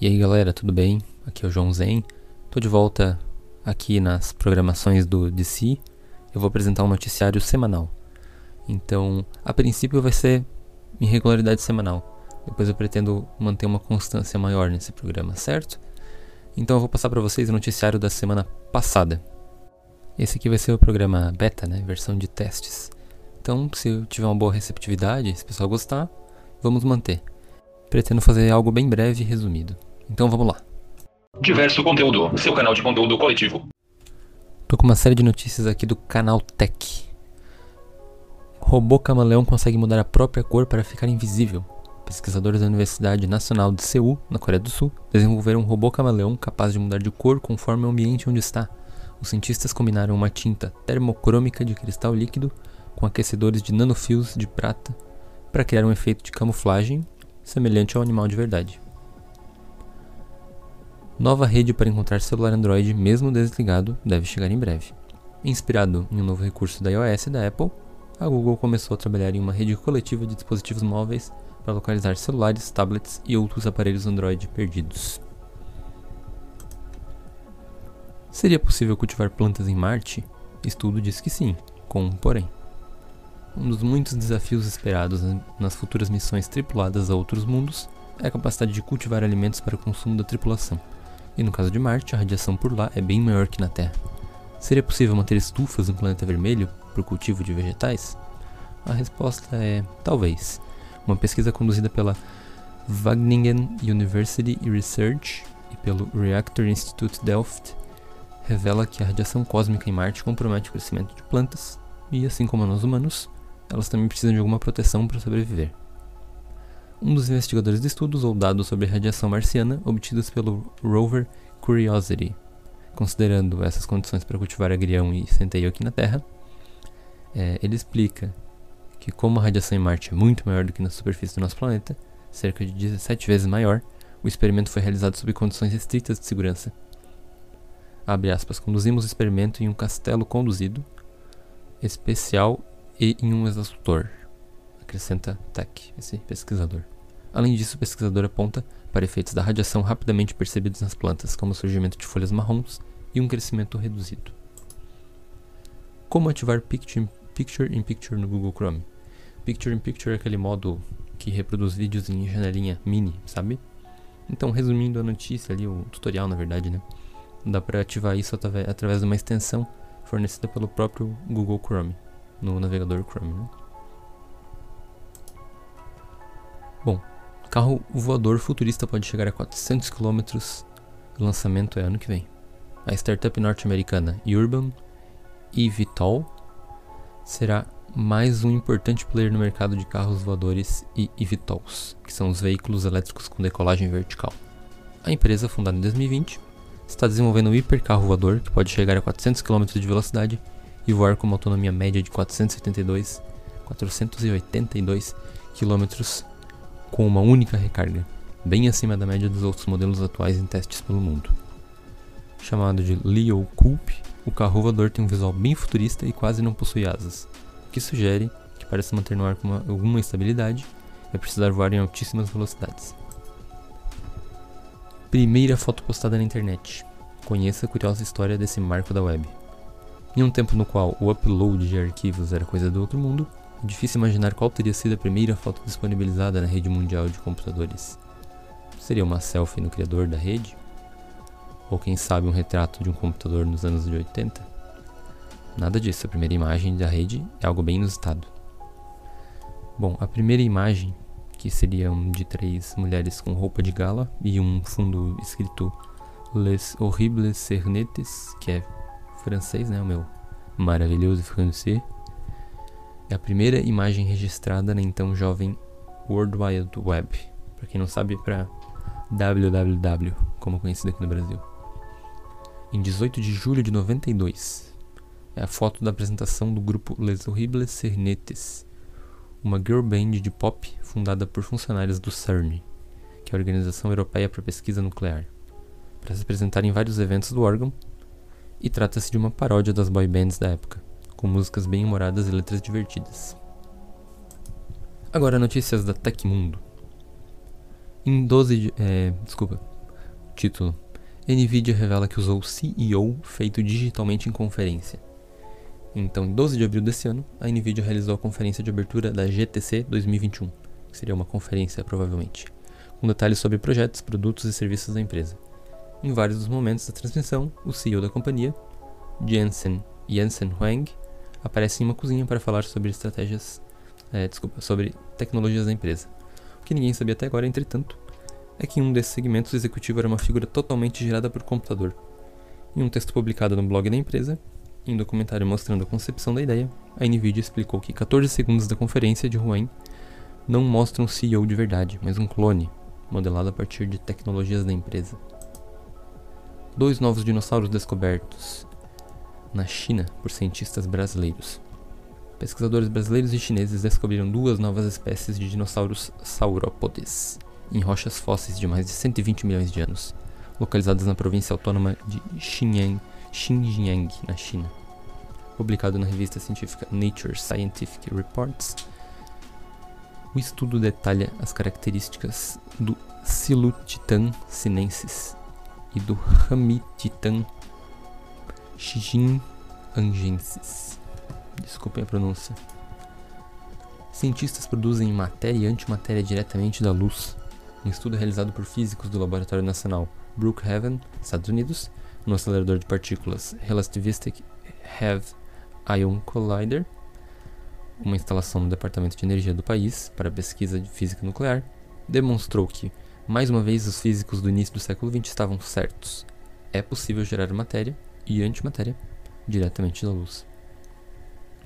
E aí galera, tudo bem? Aqui é o João Zen. Tô de volta aqui nas programações do DC. Eu vou apresentar um noticiário semanal. Então, a princípio vai ser em regularidade semanal. Depois eu pretendo manter uma constância maior nesse programa, certo? Então eu vou passar para vocês o noticiário da semana passada. Esse aqui vai ser o programa beta, né, versão de testes. Então, se tiver uma boa receptividade, se o pessoal gostar, vamos manter. Pretendo fazer algo bem breve e resumido. Então vamos lá. Diverso conteúdo, seu canal de conteúdo coletivo. Tô com uma série de notícias aqui do canal Tech. Robô camaleão consegue mudar a própria cor para ficar invisível. Pesquisadores da Universidade Nacional de Seul, na Coreia do Sul, desenvolveram um robô camaleão capaz de mudar de cor conforme o ambiente onde está. Os cientistas combinaram uma tinta termocrômica de cristal líquido com aquecedores de nanofios de prata para criar um efeito de camuflagem semelhante ao animal de verdade. Nova rede para encontrar celular Android mesmo desligado deve chegar em breve. Inspirado em um novo recurso da iOS e da Apple, a Google começou a trabalhar em uma rede coletiva de dispositivos móveis para localizar celulares, tablets e outros aparelhos Android perdidos. Seria possível cultivar plantas em Marte? Estudo diz que sim, com um porém. Um dos muitos desafios esperados nas futuras missões tripuladas a outros mundos é a capacidade de cultivar alimentos para o consumo da tripulação. E no caso de Marte, a radiação por lá é bem maior que na Terra. Seria possível manter estufas no planeta vermelho para o cultivo de vegetais? A resposta é talvez. Uma pesquisa conduzida pela Wageningen University Research e pelo Reactor Institute Delft revela que a radiação cósmica em Marte compromete o crescimento de plantas e, assim como nós humanos, elas também precisam de alguma proteção para sobreviver. Um dos investigadores do estudo usou dados sobre radiação marciana obtidos pelo rover Curiosity. Considerando essas condições para cultivar agrião e centeio aqui na Terra, é, ele explica que como a radiação em Marte é muito maior do que na superfície do nosso planeta, cerca de 17 vezes maior, o experimento foi realizado sob condições estritas de segurança. Abre aspas, conduzimos o experimento em um castelo conduzido, especial e em um exaustor, acrescenta Tech, esse pesquisador. Além disso, o pesquisador aponta para efeitos da radiação rapidamente percebidos nas plantas, como o surgimento de folhas marrons e um crescimento reduzido. Como ativar Picture, in Picture no Google Chrome? Picture in Picture é aquele modo que reproduz vídeos em janelinha mini, sabe? Então, resumindo a notícia ali, o tutorial na verdade, né? Dá para ativar isso através de uma extensão fornecida pelo próprio Google Chrome, no navegador Chrome, né? Bom, Carro voador futurista pode chegar a 400 km. O lançamento é ano que vem. A startup norte-americana Urban eVTOL será mais um importante player no mercado de carros voadores e eVTOLs, que são os veículos elétricos com decolagem vertical. A empresa, fundada em 2020, está desenvolvendo um hipercarro voador que pode chegar a 400 km de velocidade e voar com uma autonomia média de 472, 482 km com uma única recarga, bem acima da média dos outros modelos atuais em testes pelo mundo. Chamado de Leo Coop, o carro voador tem um visual bem futurista e quase não possui asas, o que sugere que para se manter no ar com uma, alguma estabilidade é precisar voar em altíssimas velocidades. Primeira foto postada na internet. Conheça a curiosa história desse marco da web. Em um tempo no qual o upload de arquivos era coisa do outro mundo, é difícil imaginar qual teria sido a primeira foto disponibilizada na rede mundial de computadores. Seria uma selfie no criador da rede? Ou quem sabe um retrato de um computador nos anos de 80? Nada disso, a primeira imagem da rede é algo bem inusitado. Bom, a primeira imagem, que seria um de três mulheres com roupa de gala e um fundo escrito Les Horribles Cernetes, que é francês, né, o meu maravilhoso francês, é a primeira imagem registrada na então jovem World Wide Web. Para quem não sabe, para www, como conhecido aqui no Brasil. Em 18 de julho de 92, é a foto da apresentação do grupo Les Horribles Cernetes, uma girl band de pop fundada por funcionários do CERN, que é a Organização Europeia para Pesquisa Nuclear, para se apresentar em vários eventos do órgão, e trata-se de uma paródia das boy bands da época com músicas bem humoradas e letras divertidas. Agora notícias da Tecmundo. Em 12 de, é, desculpa. Título: Nvidia revela que usou CEO feito digitalmente em conferência. Então, em 12 de abril desse ano, a Nvidia realizou a conferência de abertura da GTC 2021, que seria uma conferência provavelmente, com detalhes sobre projetos, produtos e serviços da empresa. Em vários dos momentos da transmissão, o CEO da companhia, Jensen Jensen Huang, aparece em uma cozinha para falar sobre estratégias, é, desculpa, sobre tecnologias da empresa. O que ninguém sabia até agora, entretanto, é que em um desses segmentos o executivo era uma figura totalmente gerada por computador. Em um texto publicado no blog da empresa, em um documentário mostrando a concepção da ideia, a NVIDIA explicou que 14 segundos da conferência de Huang não mostram um CEO de verdade, mas um clone, modelado a partir de tecnologias da empresa. Dois novos dinossauros descobertos na China por cientistas brasileiros. Pesquisadores brasileiros e chineses descobriram duas novas espécies de dinossauros saurópodes em rochas fósseis de mais de 120 milhões de anos, localizadas na província autônoma de Xinjiang, Xinjiang na China. Publicado na revista científica Nature Scientific Reports, o estudo detalha as características do Silutitan sinensis e do Ramititan Xijinangensis. Desculpem a pronúncia. Cientistas produzem matéria e antimatéria diretamente da luz. Um estudo realizado por físicos do Laboratório Nacional Brookhaven, Estados Unidos, no acelerador de partículas Relativistic Heavy Ion Collider, uma instalação no Departamento de Energia do país para pesquisa de física nuclear, demonstrou que, mais uma vez, os físicos do início do século XX estavam certos. É possível gerar matéria e antimatéria diretamente da luz.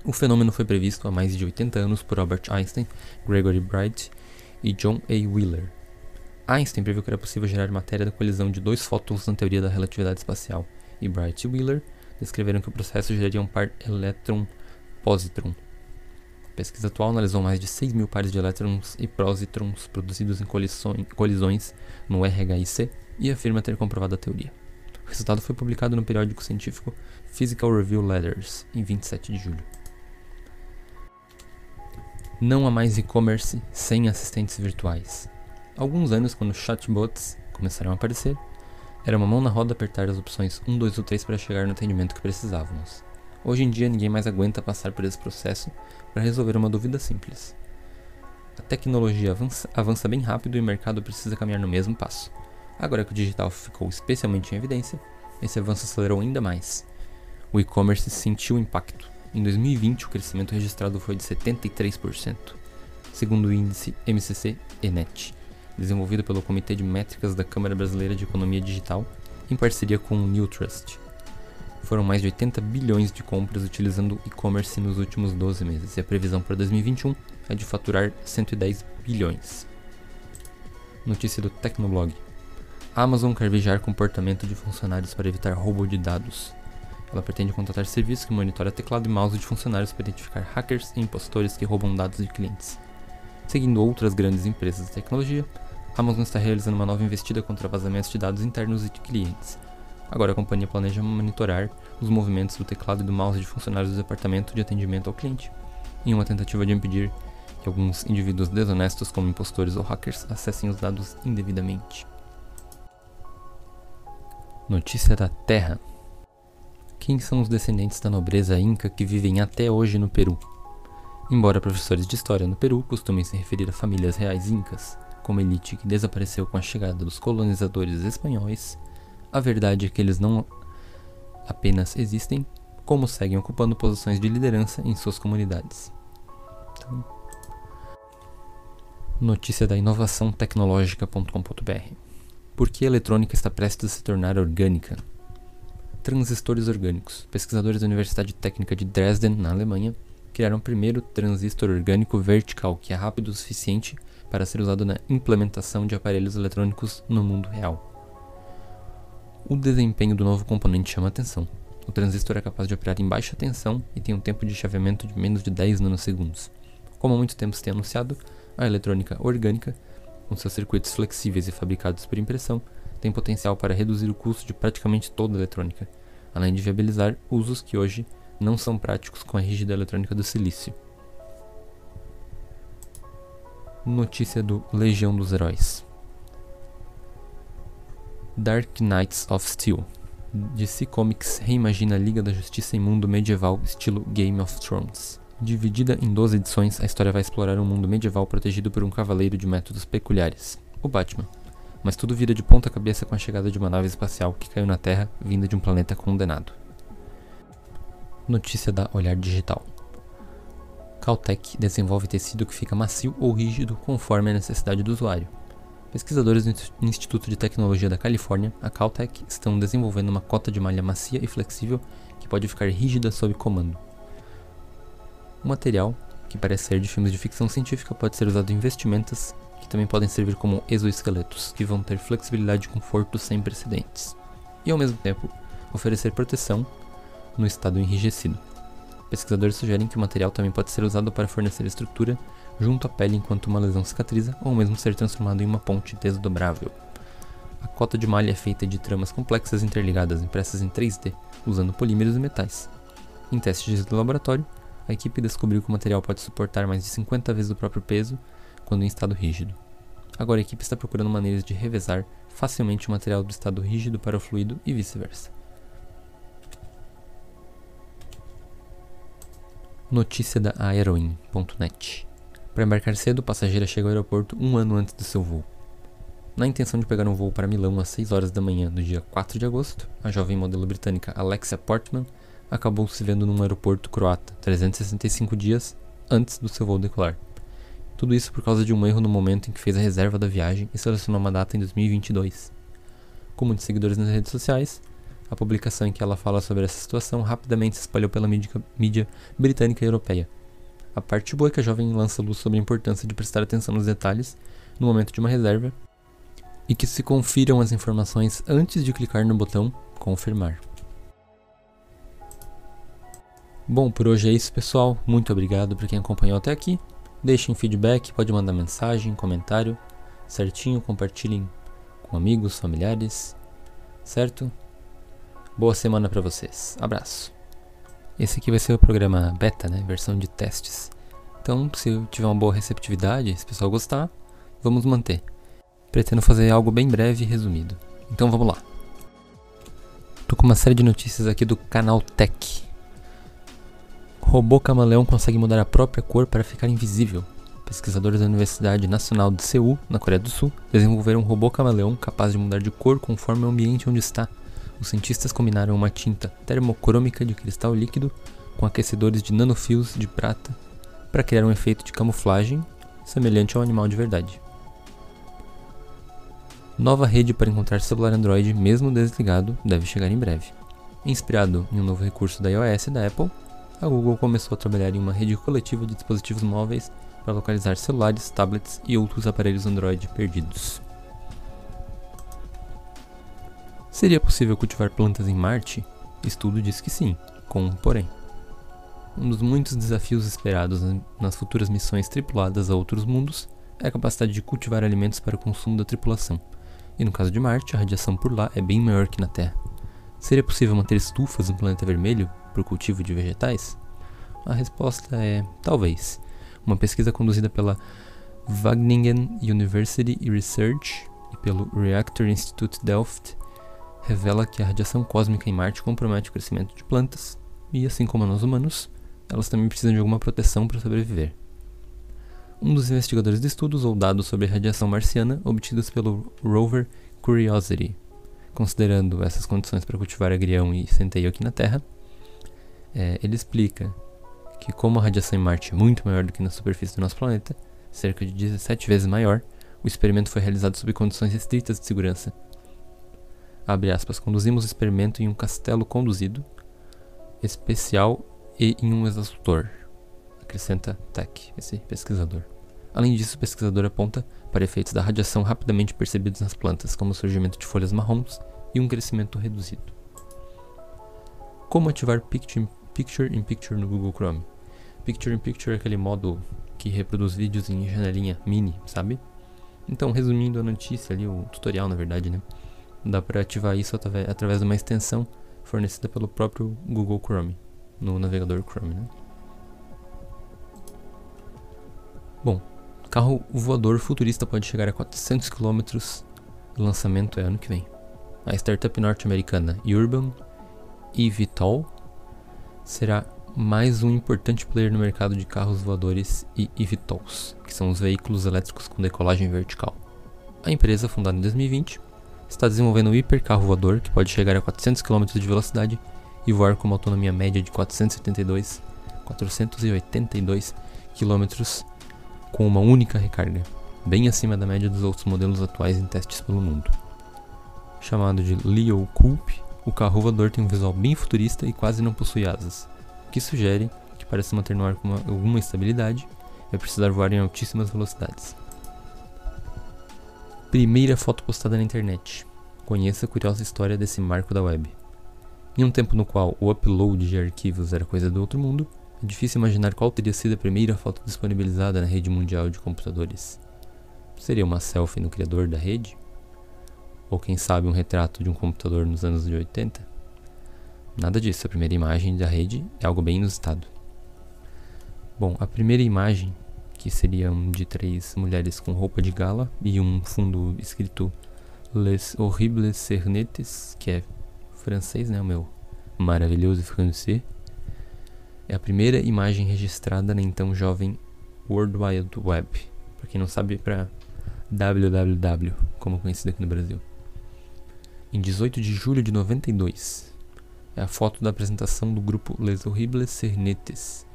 O fenômeno foi previsto há mais de 80 anos por Albert Einstein, Gregory Bright e John A. Wheeler. Einstein previu que era possível gerar matéria da colisão de dois fótons na teoria da relatividade espacial, e Bright e Wheeler descreveram que o processo geraria um par elétron-positron. Pesquisa atual analisou mais de 6 mil pares de elétrons e positrons produzidos em colisões no RHIC e afirma ter comprovado a teoria. O resultado foi publicado no periódico científico Physical Review Letters, em 27 de julho. Não há mais e-commerce sem assistentes virtuais. Alguns anos, quando chatbots começaram a aparecer, era uma mão na roda apertar as opções 1, 2 ou 3 para chegar no atendimento que precisávamos. Hoje em dia, ninguém mais aguenta passar por esse processo para resolver uma dúvida simples. A tecnologia avança, avança bem rápido e o mercado precisa caminhar no mesmo passo. Agora que o digital ficou especialmente em evidência, esse avanço acelerou ainda mais. O e-commerce sentiu o impacto. Em 2020, o crescimento registrado foi de 73%, segundo o índice MCC ENET, desenvolvido pelo Comitê de Métricas da Câmara Brasileira de Economia Digital, em parceria com o Newtrust. Foram mais de 80 bilhões de compras utilizando e-commerce nos últimos 12 meses, e a previsão para 2021 é de faturar 110 bilhões. Notícia do Tecnoblog. A Amazon quer vigiar comportamento de funcionários para evitar roubo de dados. Ela pretende contratar serviços que monitoram teclado e mouse de funcionários para identificar hackers e impostores que roubam dados de clientes. Seguindo outras grandes empresas de tecnologia, a Amazon está realizando uma nova investida contra vazamentos de dados internos e de clientes. Agora a companhia planeja monitorar os movimentos do teclado e do mouse de funcionários do departamento de atendimento ao cliente, em uma tentativa de impedir que alguns indivíduos desonestos, como impostores ou hackers, acessem os dados indevidamente. Notícia da Terra. Quem são os descendentes da nobreza inca que vivem até hoje no Peru? Embora professores de história no Peru costumem se referir a famílias reais incas como elite que desapareceu com a chegada dos colonizadores espanhóis, a verdade é que eles não apenas existem, como seguem ocupando posições de liderança em suas comunidades. Então, notícia da inovação tecnológica.com.br por que a eletrônica está prestes a se tornar orgânica? Transistores orgânicos. Pesquisadores da Universidade Técnica de Dresden, na Alemanha, criaram o primeiro transistor orgânico vertical que é rápido o suficiente para ser usado na implementação de aparelhos eletrônicos no mundo real. O desempenho do novo componente chama atenção. O transistor é capaz de operar em baixa tensão e tem um tempo de chaveamento de menos de 10 nanosegundos. Como há muito tempo se tem anunciado, a eletrônica orgânica com seus circuitos flexíveis e fabricados por impressão, tem potencial para reduzir o custo de praticamente toda a eletrônica, além de viabilizar usos que hoje não são práticos com a rígida eletrônica do silício. Notícia do Legião dos Heróis. Dark Knights of Steel. DC Comics reimagina a Liga da Justiça em mundo medieval estilo Game of Thrones. Dividida em 12 edições, a história vai explorar um mundo medieval protegido por um cavaleiro de métodos peculiares, o Batman. Mas tudo vira de ponta cabeça com a chegada de uma nave espacial que caiu na Terra vinda de um planeta condenado. Notícia da Olhar Digital. Caltech desenvolve tecido que fica macio ou rígido conforme a necessidade do usuário. Pesquisadores do Instituto de Tecnologia da Califórnia, a Caltech, estão desenvolvendo uma cota de malha macia e flexível que pode ficar rígida sob comando. O material, que parece ser de filmes de ficção científica, pode ser usado em vestimentas que também podem servir como exoesqueletos, que vão ter flexibilidade e conforto sem precedentes, e ao mesmo tempo oferecer proteção no estado enrijecido. Pesquisadores sugerem que o material também pode ser usado para fornecer estrutura junto à pele enquanto uma lesão cicatriza ou mesmo ser transformado em uma ponte desdobrável. A cota de malha é feita de tramas complexas interligadas impressas em 3D, usando polímeros e metais. Em testes de laboratório, a equipe descobriu que o material pode suportar mais de 50 vezes o próprio peso quando em estado rígido. Agora a equipe está procurando maneiras de revezar facilmente o material do estado rígido para o fluido e vice-versa. Notícia da Aeroin.net Para embarcar cedo, o passageiro chega ao aeroporto um ano antes do seu voo. Na intenção de pegar um voo para Milão às 6 horas da manhã do dia 4 de agosto, a jovem modelo britânica Alexia Portman acabou se vendo num aeroporto croata 365 dias antes do seu voo decolar. Tudo isso por causa de um erro no momento em que fez a reserva da viagem e selecionou uma data em 2022. Com muitos seguidores nas redes sociais, a publicação em que ela fala sobre essa situação rapidamente se espalhou pela mídia, mídia britânica e europeia. A parte boa é que a jovem lança luz sobre a importância de prestar atenção nos detalhes no momento de uma reserva e que se confiram as informações antes de clicar no botão confirmar. Bom, por hoje é isso, pessoal. Muito obrigado por quem acompanhou até aqui. Deixem feedback, pode mandar mensagem, comentário, certinho, compartilhem com amigos, familiares, certo? Boa semana para vocês. Abraço. Esse aqui vai ser o programa beta, né? Versão de testes. Então, se tiver uma boa receptividade, se o pessoal gostar, vamos manter. Pretendo fazer algo bem breve e resumido. Então vamos lá. Tô com uma série de notícias aqui do canal Tech. Robô camaleão consegue mudar a própria cor para ficar invisível. Pesquisadores da Universidade Nacional de Seul, na Coreia do Sul, desenvolveram um robô camaleão capaz de mudar de cor conforme o ambiente onde está os cientistas combinaram uma tinta termocrômica de cristal líquido com aquecedores de nanofios de prata para criar um efeito de camuflagem semelhante ao animal de verdade. Nova rede para encontrar celular Android mesmo desligado deve chegar em breve. Inspirado em um novo recurso da iOS e da Apple, a Google começou a trabalhar em uma rede coletiva de dispositivos móveis para localizar celulares, tablets e outros aparelhos Android perdidos. Seria possível cultivar plantas em Marte? Estudo diz que sim, com um porém. Um dos muitos desafios esperados nas futuras missões tripuladas a outros mundos é a capacidade de cultivar alimentos para o consumo da tripulação. E no caso de Marte, a radiação por lá é bem maior que na Terra. Seria possível manter estufas no planeta vermelho para o cultivo de vegetais? A resposta é talvez. Uma pesquisa conduzida pela Wageningen University Research e pelo Reactor Institute Delft revela que a radiação cósmica em Marte compromete o crescimento de plantas, e assim como nós humanos, elas também precisam de alguma proteção para sobreviver. Um dos investigadores do estudo usou dados sobre a radiação marciana obtidos pelo rover Curiosity. Considerando essas condições para cultivar agrião e centeio aqui na Terra, é, ele explica que, como a radiação em Marte é muito maior do que na superfície do nosso planeta, cerca de 17 vezes maior, o experimento foi realizado sob condições restritas de segurança aspas, conduzimos o experimento em um castelo conduzido, especial e em um exaustor, acrescenta Tech, esse pesquisador. Além disso, o pesquisador aponta para efeitos da radiação rapidamente percebidos nas plantas, como o surgimento de folhas marrons e um crescimento reduzido. Como ativar Picture, in Picture no Google Chrome? Picture in Picture é aquele modo que reproduz vídeos em janelinha mini, sabe? Então, resumindo a notícia ali, o tutorial na verdade, né? Dá para ativar isso através de uma extensão fornecida pelo próprio Google Chrome, no navegador Chrome. Né? Bom, carro voador futurista pode chegar a 400 km. O lançamento é ano que vem. a startup norte-americana Urban eVTOL será mais um importante player no mercado de carros voadores e eVTOLs, que são os veículos elétricos com decolagem vertical. A empresa, fundada em 2020, está desenvolvendo um hipercarro voador que pode chegar a 400 km de velocidade e voar com uma autonomia média de 472, 482 km com uma única recarga, bem acima da média dos outros modelos atuais em testes pelo mundo. Chamado de Leo Coupe, o carro voador tem um visual bem futurista e quase não possui asas, o que sugere que para se manter no ar com uma, alguma estabilidade, vai precisar voar em altíssimas velocidades. Primeira foto postada na internet. Conheça a curiosa história desse marco da web. Em um tempo no qual o upload de arquivos era coisa do outro mundo, é difícil imaginar qual teria sido a primeira foto disponibilizada na rede mundial de computadores. Seria uma selfie no criador da rede? Ou quem sabe um retrato de um computador nos anos de 80? Nada disso, a primeira imagem da rede é algo bem inusitado. Bom, a primeira imagem, que seriam de três mulheres com roupa de gala e um fundo escrito Les Horribles Cernetes, que é francês, né, o meu maravilhoso francês, é a primeira imagem registrada na então jovem World Wide Web, para quem não sabe, para www, como conhecido aqui no Brasil. Em 18 de julho de 92, é a foto da apresentação do grupo Les Horribles Cernetes,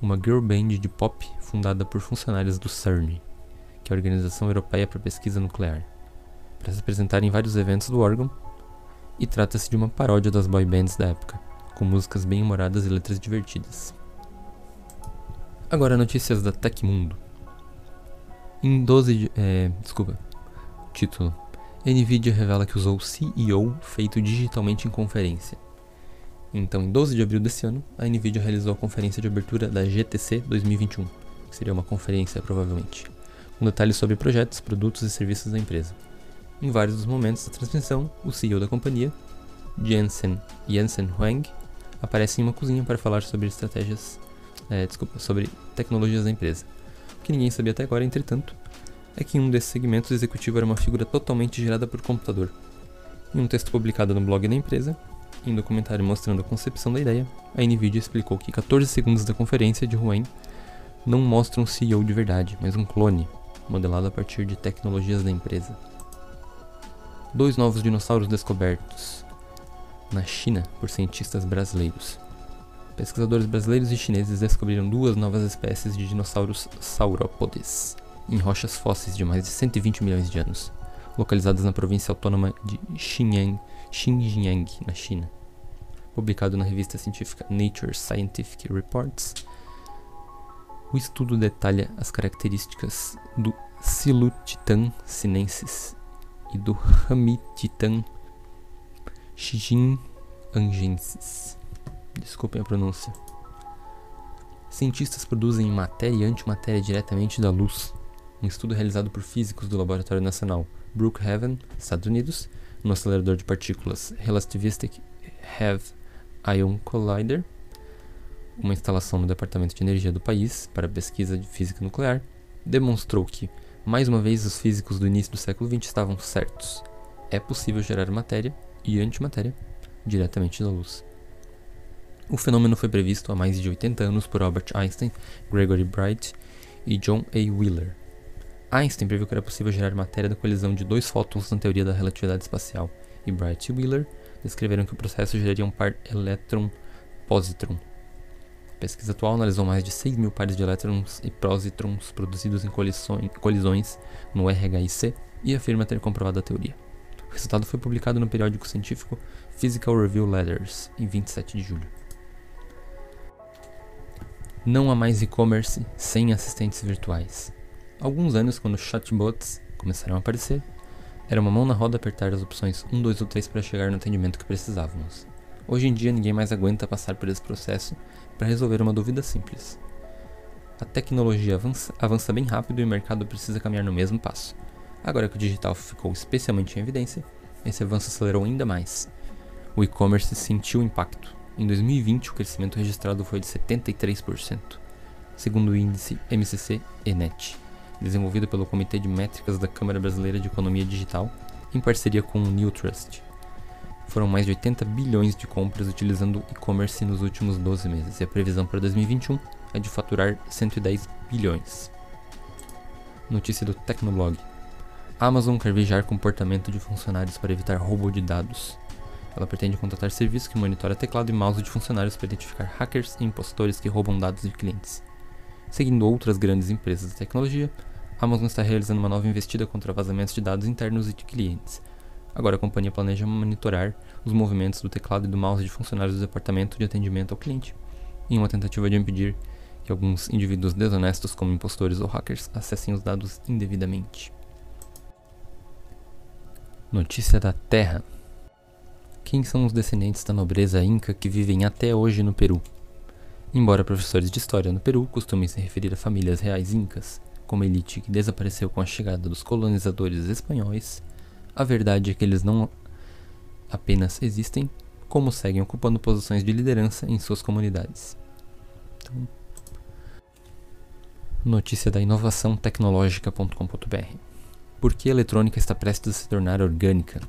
uma girl band de pop fundada por funcionários do CERN, que é a Organização Europeia para Pesquisa Nuclear, para se apresentar em vários eventos do órgão, e trata-se de uma paródia das boy bands da época, com músicas bem humoradas e letras divertidas. Agora notícias da Tecmundo. Em 12 de, é, desculpa, título Nvidia revela que usou CEO feito digitalmente em conferência. Então, em 12 de abril desse ano, a Nvidia realizou a conferência de abertura da GTC 2021, que seria uma conferência provavelmente, com detalhes sobre projetos, produtos e serviços da empresa. Em vários dos momentos da transmissão, o CEO da companhia, Jensen Jensen Huang, aparece em uma cozinha para falar sobre estratégias, é, desculpa, sobre tecnologias da empresa. O que ninguém sabia até agora, entretanto, é que em um desses segmentos o executivo era uma figura totalmente gerada por computador. Em um texto publicado no blog da empresa, em um documentário mostrando a concepção da ideia, a NVIDIA explicou que 14 segundos da conferência de Huang não mostram um CEO de verdade, mas um clone, modelado a partir de tecnologias da empresa. Dois novos dinossauros descobertos na China por cientistas brasileiros. Pesquisadores brasileiros e chineses descobriram duas novas espécies de dinossauros saurópodes em rochas fósseis de mais de 120 milhões de anos, localizadas na província autônoma de Xinjiang, Xinjiang, na China. Publicado na revista científica Nature Scientific Reports, o estudo detalha as características do Silutitan sinensis e do Ramititan xinjiangensis. Desculpem a pronúncia. Cientistas produzem matéria e antimatéria diretamente da luz, um estudo realizado por físicos do Laboratório Nacional Brookhaven, Estados Unidos, no acelerador de partículas Relativistic Heavy Ion Collider, uma instalação no Departamento de Energia do país para pesquisa de física nuclear, demonstrou que, mais uma vez, os físicos do início do século XX estavam certos. É possível gerar matéria e antimatéria diretamente da luz. O fenômeno foi previsto há mais de 80 anos por Albert Einstein, Gregory Bright e John A. Wheeler. Einstein previu que era possível gerar matéria da colisão de dois fótons na teoria da relatividade espacial, e Bright e Wheeler descreveram que o processo geraria um par elétron-positron. A pesquisa atual analisou mais de 6 mil pares de elétrons e positrons produzidos em colisões no RHIC e afirma ter comprovado a teoria. O resultado foi publicado no periódico científico Physical Review Letters em 27 de julho. Não há mais e-commerce sem assistentes virtuais alguns anos, quando chatbots começaram a aparecer, era uma mão na roda apertar as opções 1, 2 ou 3 para chegar no atendimento que precisávamos. Hoje em dia, ninguém mais aguenta passar por esse processo para resolver uma dúvida simples. A tecnologia avança, avança bem rápido e o mercado precisa caminhar no mesmo passo. Agora que o digital ficou especialmente em evidência, esse avanço acelerou ainda mais. O e-commerce sentiu o impacto. Em 2020, o crescimento registrado foi de 73%, segundo o índice MCC ENET desenvolvido pelo Comitê de Métricas da Câmara Brasileira de Economia Digital, em parceria com o Newtrust, Foram mais de 80 bilhões de compras utilizando e-commerce nos últimos 12 meses, e a previsão para 2021 é de faturar 110 bilhões. Notícia do Tecnoblog. Amazon quer vigiar comportamento de funcionários para evitar roubo de dados. Ela pretende contratar serviço que monitora teclado e mouse de funcionários para identificar hackers e impostores que roubam dados de clientes. Seguindo outras grandes empresas de tecnologia, a Amazon está realizando uma nova investida contra vazamentos de dados internos e de clientes. Agora a companhia planeja monitorar os movimentos do teclado e do mouse de funcionários do departamento de atendimento ao cliente, em uma tentativa de impedir que alguns indivíduos desonestos, como impostores ou hackers, acessem os dados indevidamente. Notícia da Terra: Quem são os descendentes da nobreza inca que vivem até hoje no Peru? Embora professores de história no Peru costumem se referir a famílias reais incas como elite que desapareceu com a chegada dos colonizadores espanhóis, a verdade é que eles não apenas existem, como seguem ocupando posições de liderança em suas comunidades. Então, notícia da inovação tecnológica.com.br. Por que a eletrônica está prestes a se tornar orgânica?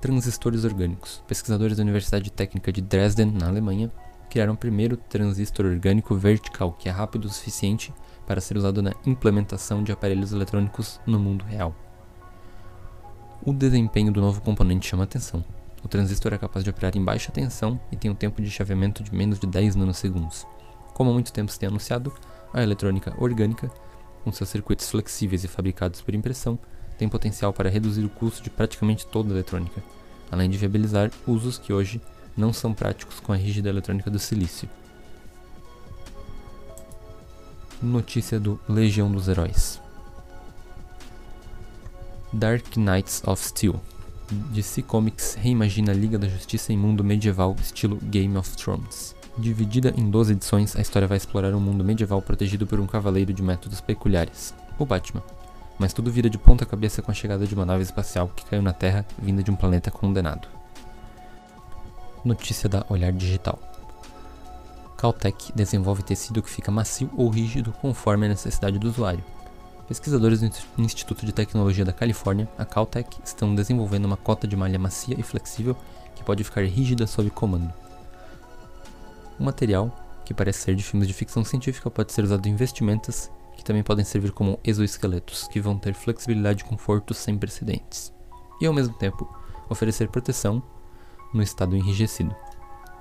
Transistores orgânicos. Pesquisadores da Universidade Técnica de Dresden, na Alemanha, criaram o primeiro transistor orgânico vertical que é rápido o suficiente para ser usado na implementação de aparelhos eletrônicos no mundo real. O desempenho do novo componente chama atenção. O transistor é capaz de operar em baixa tensão e tem um tempo de chaveamento de menos de 10 nanosegundos. Como há muito tempo se tem anunciado, a eletrônica orgânica, com seus circuitos flexíveis e fabricados por impressão, tem potencial para reduzir o custo de praticamente toda a eletrônica, além de viabilizar usos que hoje não são práticos com a rígida eletrônica do silício. Notícia do Legião dos Heróis. Dark Knights of Steel. DC Comics reimagina a Liga da Justiça em mundo medieval estilo Game of Thrones. Dividida em 12 edições, a história vai explorar um mundo medieval protegido por um cavaleiro de métodos peculiares, o Batman. Mas tudo vira de ponta cabeça com a chegada de uma nave espacial que caiu na Terra vinda de um planeta condenado. Notícia da Olhar Digital. Caltech desenvolve tecido que fica macio ou rígido conforme a necessidade do usuário. Pesquisadores do Instituto de Tecnologia da Califórnia, a Caltech, estão desenvolvendo uma cota de malha macia e flexível que pode ficar rígida sob comando. O material, que parece ser de filmes de ficção científica, pode ser usado em vestimentas que também podem servir como exoesqueletos, que vão ter flexibilidade e conforto sem precedentes, e ao mesmo tempo oferecer proteção no estado enrijecido.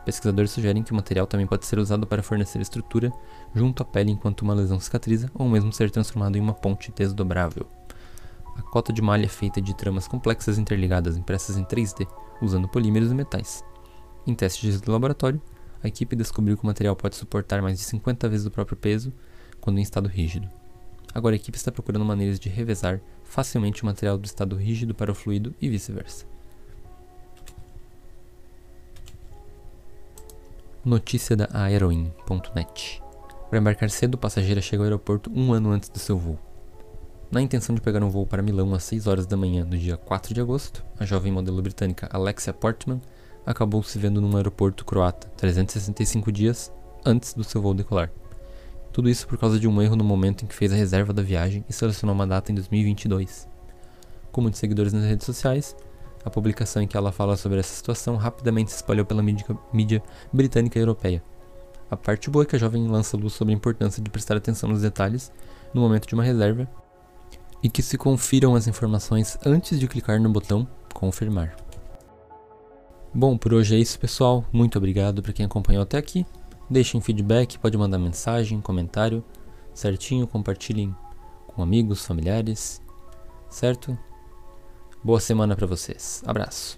Pesquisadores sugerem que o material também pode ser usado para fornecer estrutura junto à pele enquanto uma lesão cicatriza ou mesmo ser transformado em uma ponte desdobrável. A cota de malha é feita de tramas complexas interligadas impressas em 3D, usando polímeros e metais. Em testes de laboratório, a equipe descobriu que o material pode suportar mais de 50 vezes o próprio peso quando em estado rígido. Agora a equipe está procurando maneiras de revezar facilmente o material do estado rígido para o fluido e vice-versa. Notícia da Aeroin.net. Para embarcar cedo, o passageiro chega ao aeroporto um ano antes do seu voo. Na intenção de pegar um voo para Milão às 6 horas da manhã do dia 4 de agosto, a jovem modelo britânica Alexia Portman acabou se vendo num aeroporto croata 365 dias antes do seu voo decolar. Tudo isso por causa de um erro no momento em que fez a reserva da viagem e selecionou uma data em 2022. Com muitos seguidores nas redes sociais, a publicação em que ela fala sobre essa situação rapidamente se espalhou pela mídia, mídia britânica e europeia. A parte boa é que a jovem lança luz sobre a importância de prestar atenção nos detalhes no momento de uma reserva e que se confiram as informações antes de clicar no botão confirmar. Bom, por hoje é isso, pessoal. Muito obrigado para quem acompanhou até aqui. Deixem feedback, pode mandar mensagem, comentário, certinho, compartilhem com amigos, familiares, certo? Boa semana para vocês. Abraço.